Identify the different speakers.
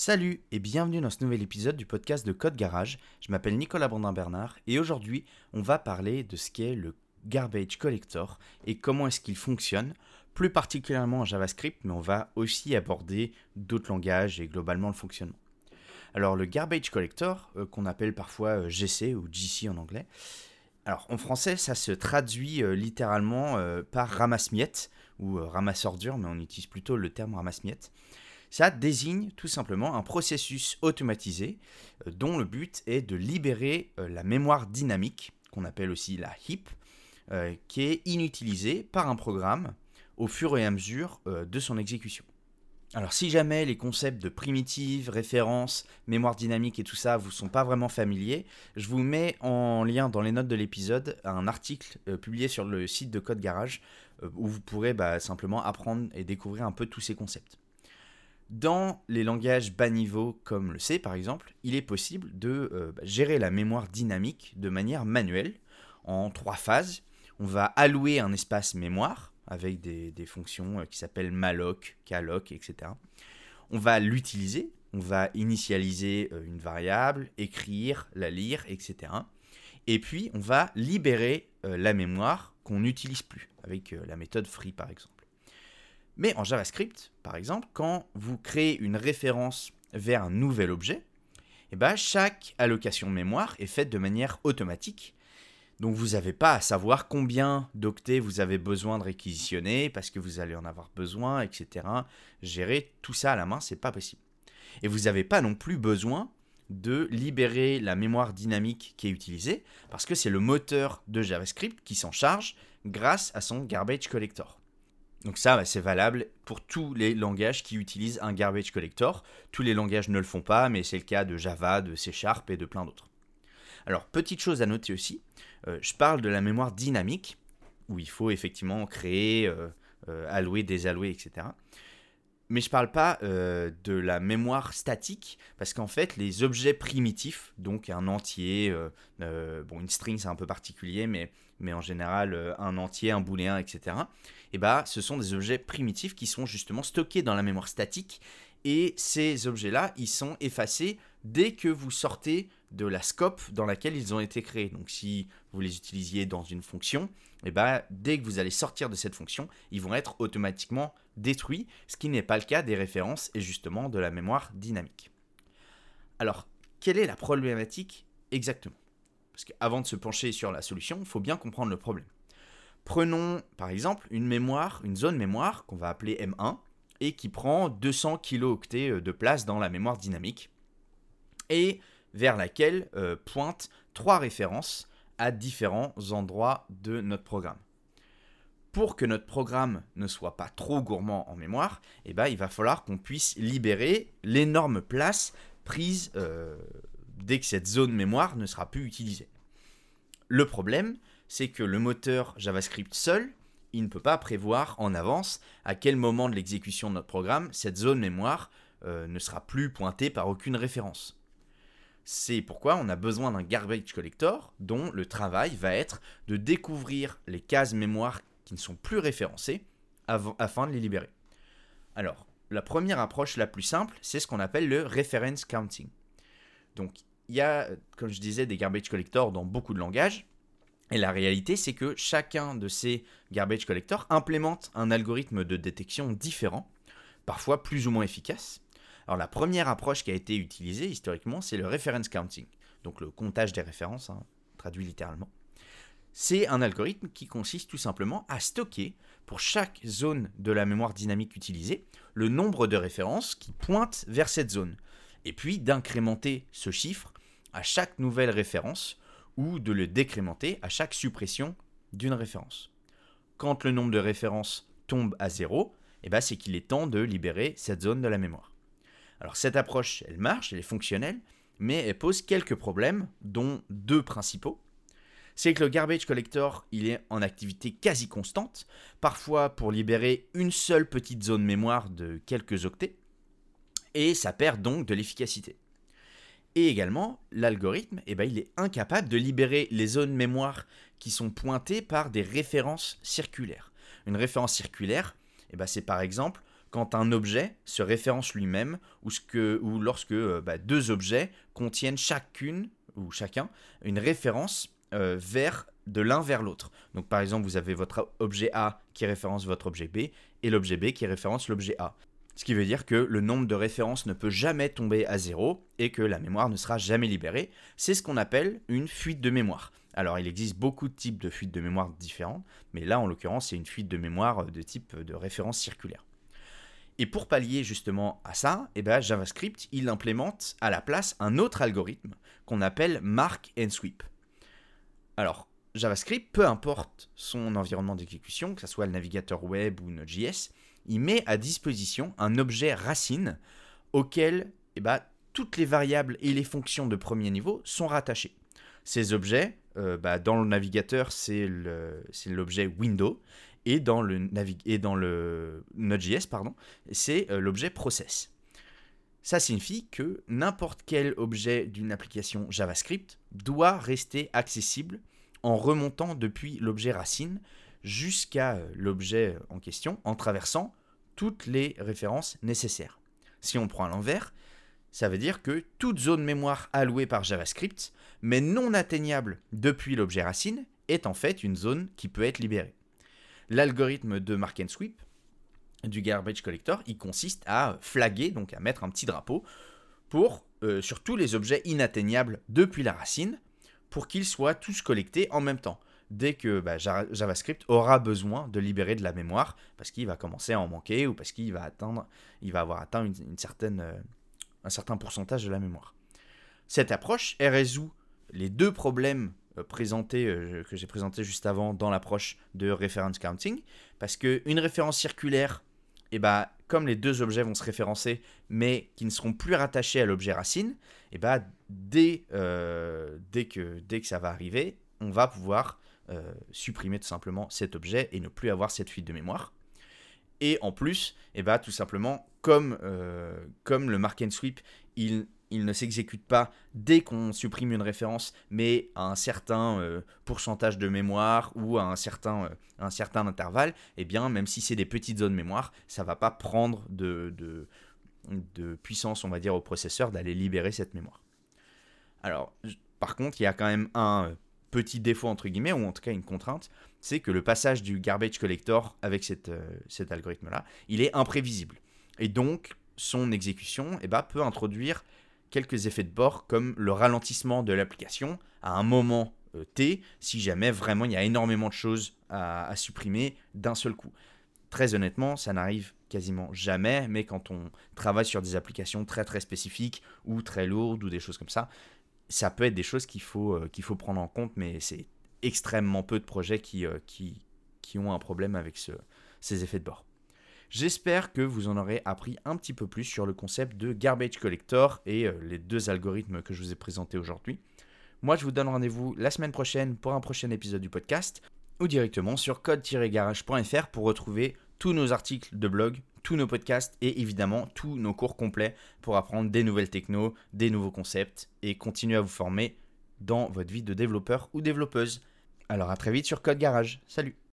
Speaker 1: Salut et bienvenue dans ce nouvel épisode du podcast de Code Garage. Je m'appelle Nicolas Brandin-Bernard et aujourd'hui on va parler de ce qu'est le Garbage Collector et comment est-ce qu'il fonctionne, plus particulièrement en JavaScript, mais on va aussi aborder d'autres langages et globalement le fonctionnement. Alors le Garbage Collector, euh, qu'on appelle parfois euh, GC ou GC en anglais, alors en français ça se traduit euh, littéralement par ramasse-miettes ou ramasse-ordures, mais on utilise plutôt le terme ramasse-miettes. Ça désigne tout simplement un processus automatisé euh, dont le but est de libérer euh, la mémoire dynamique, qu'on appelle aussi la heap, euh, qui est inutilisée par un programme au fur et à mesure de son exécution. Alors si jamais les concepts de primitive, référence, mémoire dynamique et tout ça vous sont pas vraiment familiers, je vous mets en lien dans les notes de l'épisode un article publié sur le site de Code Garage où vous pourrez bah, simplement apprendre et découvrir un peu tous ces concepts. Dans les langages bas niveau comme le C par exemple, il est possible de euh, bah, gérer la mémoire dynamique de manière manuelle en trois phases. On va allouer un espace mémoire avec des, fonctions euh, qui s'appellent malloc, calloc, etc. On va l'utiliser, on va initialiser euh, une variable, écrire, la lire, etc. Et puis on va libérer la mémoire qu'on n'utilise plus avec la méthode free par exemple. Mais en JavaScript, par exemple, quand vous créez une référence vers un nouvel objet, eh ben, chaque allocation mémoire est faite de manière automatique. Donc vous n'avez pas à savoir combien d'octets vous avez besoin de réquisitionner parce que vous allez en avoir besoin, etc. Gérer tout ça à la main, c'est pas possible. Et vous n'avez pas non plus besoin de libérer la mémoire dynamique qui est utilisée parce que c'est le moteur de JavaScript qui s'en charge grâce à son garbage collector. Donc ça, bah, c'est valable pour tous les langages qui utilisent un garbage collector. Tous les langages ne le font pas, mais c'est le cas de Java, de C Sharp et de plein d'autres. Alors, petite chose à noter aussi, euh, je parle de la mémoire dynamique, où il faut effectivement créer, euh, euh, allouer, désallouer, etc. Mais je ne parle pas de la mémoire statique, parce qu'en fait, les objets primitifs, donc un entier, bon, une string c'est un peu particulier, mais, mais en général, un entier, un booléen, etc., eh ben, ce sont des objets primitifs qui sont justement stockés dans la mémoire statique. Et ces objets-là, ils sont effacés dès que vous sortez de la scope dans laquelle ils ont été créés. Donc si vous les utilisiez dans une fonction, eh ben, dès que vous allez sortir de cette fonction, ils vont être automatiquement détruits, ce qui n'est pas le cas des références et justement de la mémoire dynamique. Alors, quelle est la problématique exactement? Parce qu'avant de se pencher sur la solution, il faut bien comprendre le problème. Prenons par exemple une mémoire, une zone mémoire qu'on va appeler M1 et qui prend 200 kilooctets euh, de place dans la mémoire dynamique et vers laquelle euh, pointent trois références à différents endroits de notre programme. Pour que notre programme ne soit pas trop gourmand en mémoire, eh ben, il va falloir qu'on puisse libérer l'énorme place prise euh, dès que cette zone mémoire ne sera plus utilisée. Le problème, c'est que le moteur JavaScript seul, il ne peut pas prévoir en avance à quel moment de l'exécution de notre programme cette zone mémoire euh, ne sera plus pointée par aucune référence. C'est pourquoi on a besoin d'un garbage collector dont le travail va être de découvrir les cases mémoire qui ne sont plus référencées afin de les libérer. Alors, la première approche la plus simple, c'est ce qu'on appelle le reference counting. Donc, il y a, comme je disais, des garbage collectors dans beaucoup de langages. Et la réalité, c'est que chacun de ces garbage collectors implémente un algorithme de détection différent, parfois plus ou moins efficace. Alors la première approche qui a été utilisée historiquement, c'est le reference counting, donc le comptage des références, hein, traduit littéralement. C'est un algorithme qui consiste tout simplement à stocker pour chaque zone de la mémoire dynamique utilisée le nombre de références qui pointent vers cette zone, et puis d'incrémenter ce chiffre à chaque nouvelle référence ou de le décrémenter à chaque suppression d'une référence. Quand le nombre de références tombe à zéro, eh ben c'est qu'il est temps de libérer cette zone de la mémoire. Alors cette approche, elle marche, elle est fonctionnelle, mais elle pose quelques problèmes, dont deux principaux. C'est que le garbage collector, est en activité quasi constante, parfois pour libérer une seule petite zone mémoire de quelques octets, et ça perd donc de l'efficacité. Et également, l'algorithme, eh ben, est incapable de libérer les zones mémoire qui sont pointées par des références circulaires. Une référence circulaire, eh ben, c'est par exemple quand un objet se référence lui-même ou lorsque euh, bah, deux objets contiennent chacune ou chacun une référence euh, vers de l'un vers l'autre. Donc par exemple, vous avez votre objet A qui référence votre objet B et l'objet B qui référence l'objet A. Ce qui veut dire que le nombre de références ne peut jamais tomber à zéro et que la mémoire ne sera jamais libérée. C'est ce qu'on appelle une fuite de mémoire. Alors il existe beaucoup de types de fuites de mémoire différents, mais là en l'occurrence c'est une fuite de mémoire de type de référence circulaire. Et pour pallier justement à ça, eh ben, JavaScript il implémente à la place un autre algorithme qu'on appelle Mark and Sweep. Alors JavaScript, peu importe son environnement d'exécution, que ce soit le navigateur web ou Node.js, il met à disposition un objet racine auquel eh ben, toutes les variables et les fonctions de premier niveau sont rattachées. Ces objets, euh, bah, dans le navigateur, c'est l'objet window, et dans le, et Node.js, pardon, c'est euh, l'objet process. Ça signifie que n'importe quel objet d'une application JavaScript doit rester accessible en remontant depuis l'objet racine jusqu'à euh, l'objet en question en traversant toutes les références nécessaires. Si on prend à l'envers, ça veut dire que toute zone mémoire allouée par JavaScript, mais non atteignable depuis l'objet racine, est en fait une zone qui peut être libérée. L'algorithme de Mark and Sweep du garbage collector, il consiste à flaguer, donc à mettre un petit drapeau pour euh, sur tous les objets inatteignables depuis la racine, pour qu'ils soient tous collectés en même temps. Dès que bah, JavaScript aura besoin de libérer de la mémoire, parce qu'il va commencer à en manquer ou parce qu'il va atteindre, il va avoir atteint euh, un certain pourcentage de la mémoire. Cette approche, résout les deux problèmes euh, présentés, que j'ai présentés juste avant dans l'approche de reference counting, parce qu'une référence circulaire, et eh bah, comme les deux objets vont se référencer, mais qui ne seront plus rattachés à l'objet racine, et eh bah, dès, euh, dès, que, dès que ça va arriver, on va pouvoir euh, supprimer tout simplement cet objet et ne plus avoir cette fuite de mémoire. Et en plus, eh bah, tout simplement, comme, euh, comme le mark and sweep, il il ne s'exécute pas dès qu'on supprime une référence, mais à un certain pourcentage de mémoire ou à un certain, un certain intervalle, eh bien, même si c'est des petites zones mémoire, ça va pas prendre de, de, puissance, on va dire, au processeur d'aller libérer cette mémoire. Alors, par contre, il y a quand même un euh, petit défaut, entre guillemets, ou en tout cas une contrainte, c'est que le passage du garbage collector avec cette, cet algorithme-là, il est imprévisible. Et donc, son exécution eh ben, peut introduire quelques effets de bord comme le ralentissement de l'application à un moment euh, T si jamais vraiment il y a énormément de choses à, supprimer d'un seul coup. Très honnêtement, ça n'arrive quasiment jamais, mais quand on travaille sur des applications très très spécifiques ou très lourdes ou des choses comme ça, ça peut être des choses qu'il faut, euh, qu'il faut prendre en compte, mais c'est extrêmement peu de projets qui, euh, qui, qui ont un problème avec ce, ces effets de bord. J'espère que vous en aurez appris un petit peu plus sur le concept de garbage collector et euh, les deux algorithmes que je vous ai présentés aujourd'hui. Moi, je vous donne rendez-vous la semaine prochaine pour un prochain épisode du podcast ou directement sur code-garage.fr pour retrouver tous nos articles de blog, tous nos podcasts et évidemment tous nos cours complets pour apprendre des nouvelles technos, des nouveaux concepts et continuer à vous former dans votre vie de développeur ou développeuse. Alors à très vite sur Code Garage. Salut